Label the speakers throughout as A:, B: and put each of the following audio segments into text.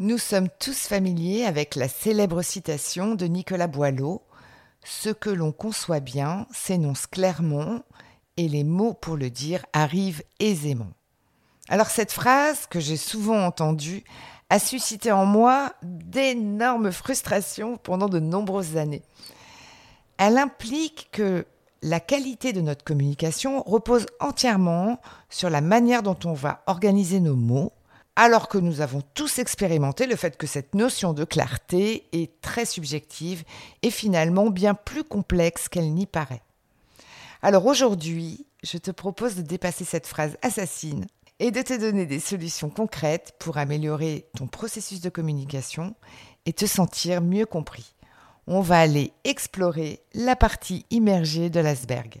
A: Nous sommes tous familiers avec la célèbre citation de Nicolas Boileau Ce que l'on conçoit bien s'énonce clairement et les mots pour le dire arrivent aisément. Alors cette phrase que j'ai souvent entendue a suscité en moi d'énormes frustrations pendant de nombreuses années. Elle implique que la qualité de notre communication repose entièrement sur la manière dont on va organiser nos mots, alors que nous avons tous expérimenté le fait que cette notion de clarté est très subjective et finalement bien plus complexe qu'elle n'y paraît. Alors aujourd'hui, je te propose de dépasser cette phrase assassine et de te donner des solutions concrètes pour améliorer ton processus de communication et te sentir mieux compris. On va aller explorer la partie immergée de l'iceberg.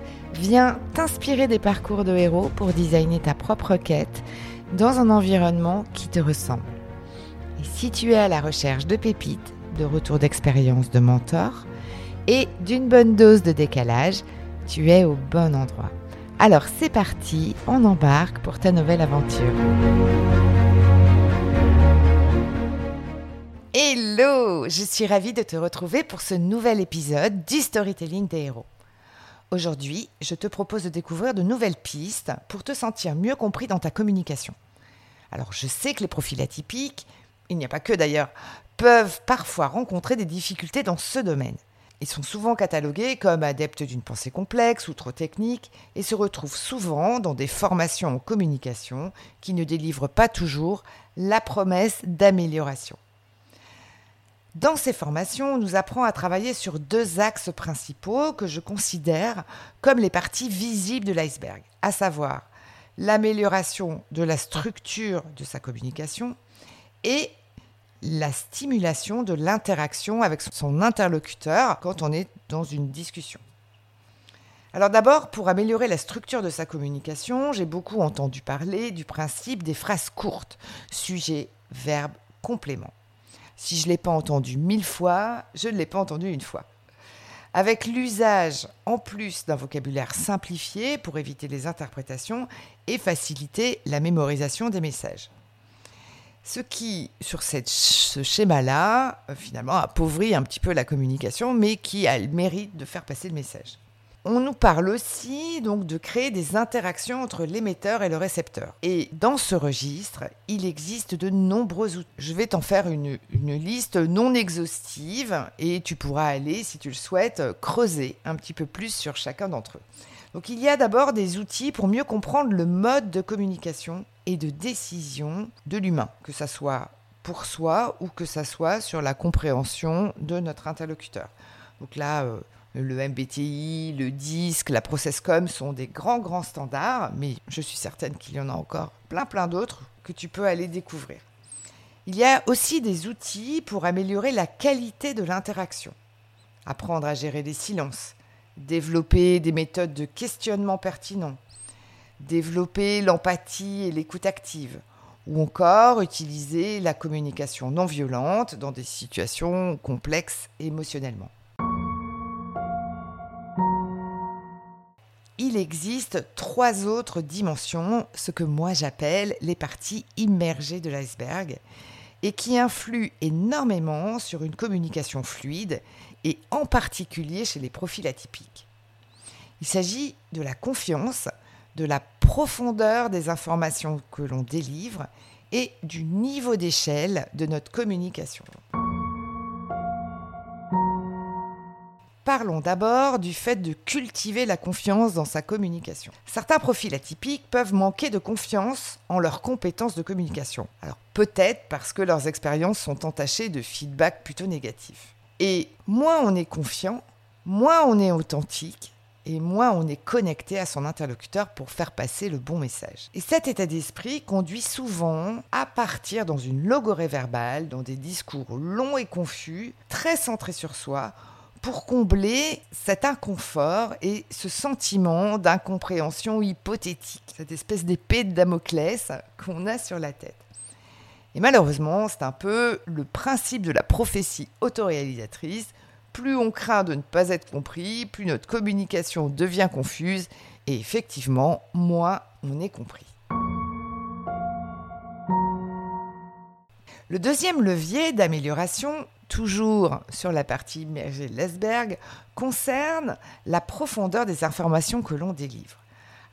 A: Viens t'inspirer des parcours de héros pour designer ta propre quête dans un environnement qui te ressemble. Et si tu es à la recherche de pépites, de retours d'expérience de mentors et d'une bonne dose de décalage, tu es au bon endroit. Alors c'est parti, on embarque pour ta nouvelle aventure. Hello, je suis ravie de te retrouver pour ce nouvel épisode du Storytelling des héros. Aujourd'hui, je te propose de découvrir de nouvelles pistes pour te sentir mieux compris dans ta communication. Alors, je sais que les profils atypiques, il n'y a pas que d'ailleurs, peuvent parfois rencontrer des difficultés dans ce domaine. Ils sont souvent catalogués comme adeptes d'une pensée complexe ou trop technique et se retrouvent souvent dans des formations en communication qui ne délivrent pas toujours la promesse d'amélioration. Dans ces formations, on nous apprend à travailler sur deux axes principaux que je considère comme les parties visibles de l'iceberg, à savoir l'amélioration de la structure de sa communication et la stimulation de l'interaction avec son interlocuteur quand on est dans une discussion. Alors d'abord, pour améliorer la structure de sa communication, j'ai beaucoup entendu parler du principe des phrases courtes, sujet, verbe, complément. Si je ne l'ai pas entendu mille fois, je ne l'ai pas entendu une fois. Avec l'usage en plus d'un vocabulaire simplifié pour éviter les interprétations et faciliter la mémorisation des messages. Ce qui, sur ce schéma-là, euh, finalement, appauvrit un petit peu la communication, mais qui a le mérite de faire passer le message. On nous parle aussi donc de créer des interactions entre l'émetteur et le récepteur. Et dans ce registre, il existe de nombreux outils. Je vais t'en faire une, une, liste non exhaustive et tu pourras aller, si tu le souhaites, creuser un petit peu plus sur chacun d'entre eux. Donc il y a d'abord des outils pour mieux comprendre le mode de communication et de décision de l'humain, que ça soit pour soi ou que ça soit sur la compréhension de notre interlocuteur. Donc là, euh, le MBTI, le DISC, la ProcessCom sont des grands, grands standards, mais je suis certaine qu'il y en a encore plein, plein d'autres que tu peux aller découvrir. Il y a aussi des outils pour améliorer la qualité de l'interaction. Apprendre à gérer des silences, développer des méthodes de questionnement pertinents, développer l'empathie et l'écoute active, ou encore utiliser la communication non violente dans des situations complexes émotionnellement. Existe trois autres dimensions, ce que moi j'appelle les parties immergées de l'iceberg, et qui influent énormément sur une communication fluide, et en particulier chez les profils atypiques. Il s'agit de la confiance, de la profondeur des informations que l'on délivre et du niveau d'échelle de notre communication. Parlons d'abord du fait de cultiver la confiance dans sa communication. Certains profils atypiques peuvent manquer de confiance en leurs compétences de communication. Alors peut-être parce que leurs expériences sont entachées de feedback plutôt négatifs. Et moins on est confiant, moins on est authentique, et moins on est connecté à son interlocuteur pour faire passer le bon message. Et cet état d'esprit conduit souvent à partir dans une logorée verbale, dans des discours longs et confus, très centrés sur soi, pour combler cet inconfort et ce sentiment d'incompréhension hypothétique, cette espèce d'épée de Damoclès qu'on a sur la tête. Et malheureusement, c'est un peu le principe de la prophétie autoréalisatrice plus on craint de ne pas être compris, plus notre communication devient confuse et effectivement, moins on est compris. Le deuxième levier d'amélioration, toujours sur la partie immergée de concerne la profondeur des informations que l'on délivre.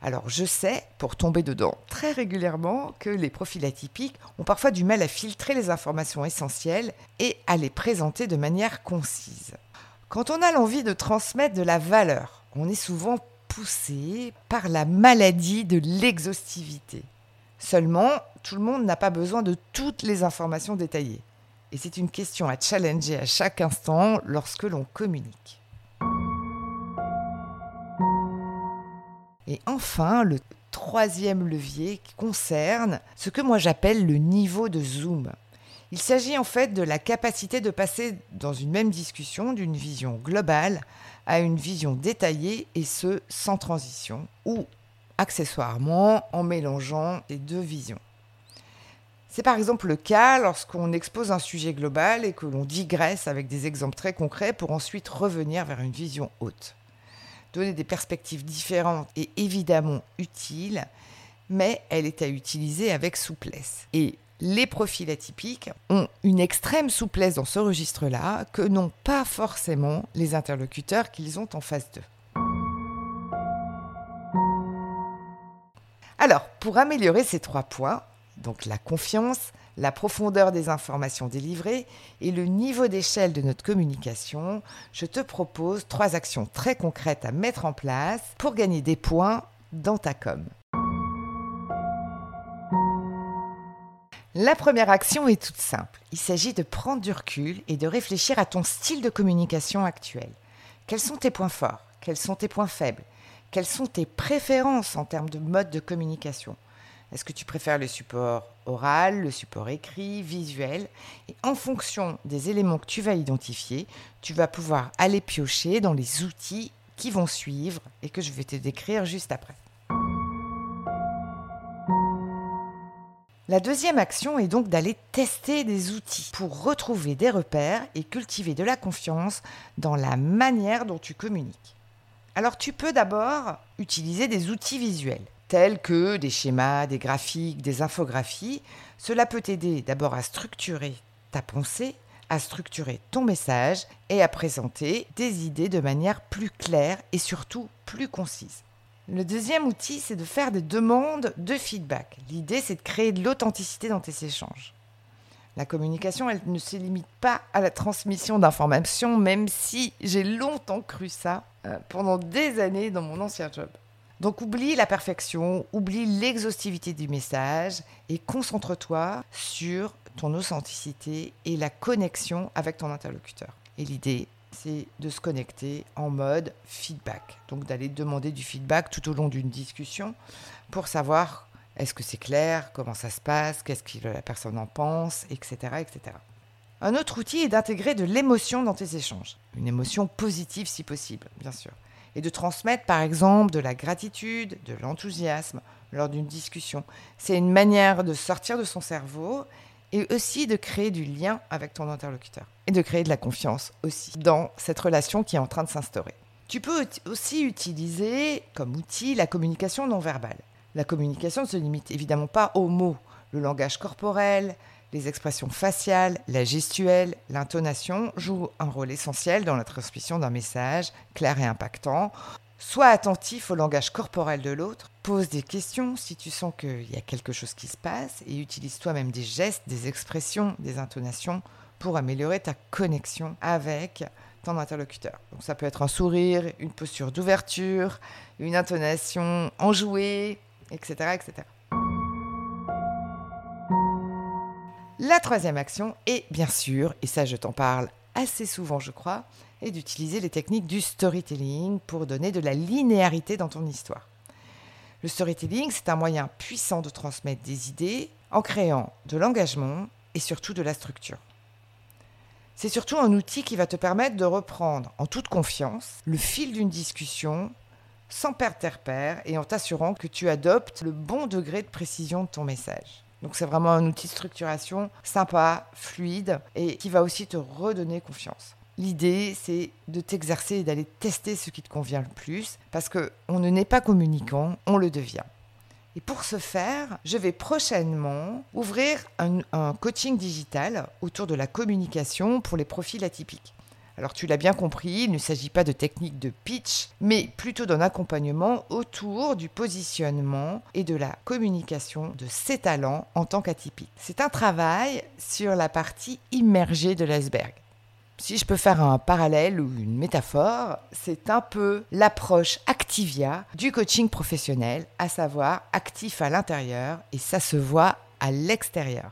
A: Alors je sais, pour tomber dedans très régulièrement, que les profils atypiques ont parfois du mal à filtrer les informations essentielles et à les présenter de manière concise. Quand on a l'envie de transmettre de la valeur, on est souvent poussé par la maladie de l'exhaustivité. Seulement, tout le monde n'a pas besoin de toutes les informations détaillées. Et c'est une question à challenger à chaque instant lorsque l'on communique. Et enfin, le troisième levier concerne ce que moi j'appelle le niveau de zoom. Il s'agit en fait de la capacité de passer dans une même discussion d'une vision globale à une vision détaillée et ce sans transition ou accessoirement en mélangeant les deux visions. C'est par exemple le cas lorsqu'on expose un sujet global et que l'on digresse avec des exemples très concrets pour ensuite revenir vers une vision haute. Donner des perspectives différentes est évidemment utile, mais elle est à utiliser avec souplesse. Et les profils atypiques ont une extrême souplesse dans ce registre-là que n'ont pas forcément les interlocuteurs qu'ils ont en face d'eux. Alors, pour améliorer ces trois points, donc la confiance, la profondeur des informations délivrées et le niveau d'échelle de notre communication, je te propose trois actions très concrètes à mettre en place pour gagner des points dans ta com. La première action est toute simple. Il s'agit de prendre du recul et de réfléchir à ton style de communication actuel. Quels sont tes points forts? Quels sont tes points faibles? Quelles sont tes préférences en termes de mode de communication? Est-ce que tu préfères le support oral, le support écrit, visuel? Et en fonction des éléments que tu vas identifier, tu vas pouvoir aller piocher dans les outils qui vont suivre et que je vais te décrire juste après. La deuxième action est donc d'aller tester des outils pour retrouver des repères et cultiver de la confiance dans la manière dont tu communiques. Alors tu peux d'abord utiliser des outils visuels tels que des schémas, des graphiques, des infographies. Cela peut t'aider d'abord à structurer ta pensée, à structurer ton message et à présenter des idées de manière plus claire et surtout plus concise. Le deuxième outil, c'est de faire des demandes de feedback. L'idée, c'est de créer de l'authenticité dans tes échanges. La communication, elle ne se limite pas à la transmission d'informations, même si j'ai longtemps cru ça euh, pendant des années dans mon ancien job. Donc oublie la perfection, oublie l'exhaustivité du message et concentre-toi sur ton authenticité et la connexion avec ton interlocuteur. Et l'idée, c'est de se connecter en mode feedback. Donc d'aller demander du feedback tout au long d'une discussion pour savoir est-ce que c'est clair, comment ça se passe, qu'est-ce que la personne en pense, etc. etc. Un autre outil est d'intégrer de l'émotion dans tes échanges. Une émotion positive si possible, bien sûr. Et de transmettre par exemple de la gratitude, de l'enthousiasme lors d'une discussion. C'est une manière de sortir de son cerveau et aussi de créer du lien avec ton interlocuteur et de créer de la confiance aussi dans cette relation qui est en train de s'instaurer. Tu peux aussi utiliser comme outil la communication non verbale. La communication ne se limite évidemment pas aux mots. Le langage corporel, les expressions faciales, la gestuelle, l'intonation jouent un rôle essentiel dans la transmission d'un message clair et impactant. Sois attentif au langage corporel de l'autre, pose des questions si tu sens qu'il y a quelque chose qui se passe et utilise toi-même des gestes, des expressions, des intonations pour améliorer ta connexion avec ton interlocuteur. Ça peut être un sourire, une posture d'ouverture, une intonation enjouée, etc., etc. La troisième action est bien sûr, et ça je t'en parle assez souvent je crois, est d'utiliser les techniques du storytelling pour donner de la linéarité dans ton histoire. Le storytelling, c'est un moyen puissant de transmettre des idées en créant de l'engagement et surtout de la structure. C'est surtout un outil qui va te permettre de reprendre en toute confiance le fil d'une discussion sans perdre tes repères et en t'assurant que tu adoptes le bon degré de précision de ton message. Donc c'est vraiment un outil de structuration sympa, fluide et qui va aussi te redonner confiance. L'idée, c'est de t'exercer et d'aller tester ce qui te convient le plus, parce qu'on ne naît pas communicant, on le devient. Et pour ce faire, je vais prochainement ouvrir un, coaching digital autour de la communication pour les profils atypiques. Alors tu l'as bien compris, il ne s'agit pas de technique de pitch, mais plutôt d'un accompagnement autour du positionnement et de la communication de ses talents en tant qu'atypique. C'est un travail sur la partie immergée de l'iceberg. Si je peux faire un parallèle ou une métaphore, c'est un peu l'approche Activia du coaching professionnel, à savoir actif à l'intérieur et ça se voit à l'extérieur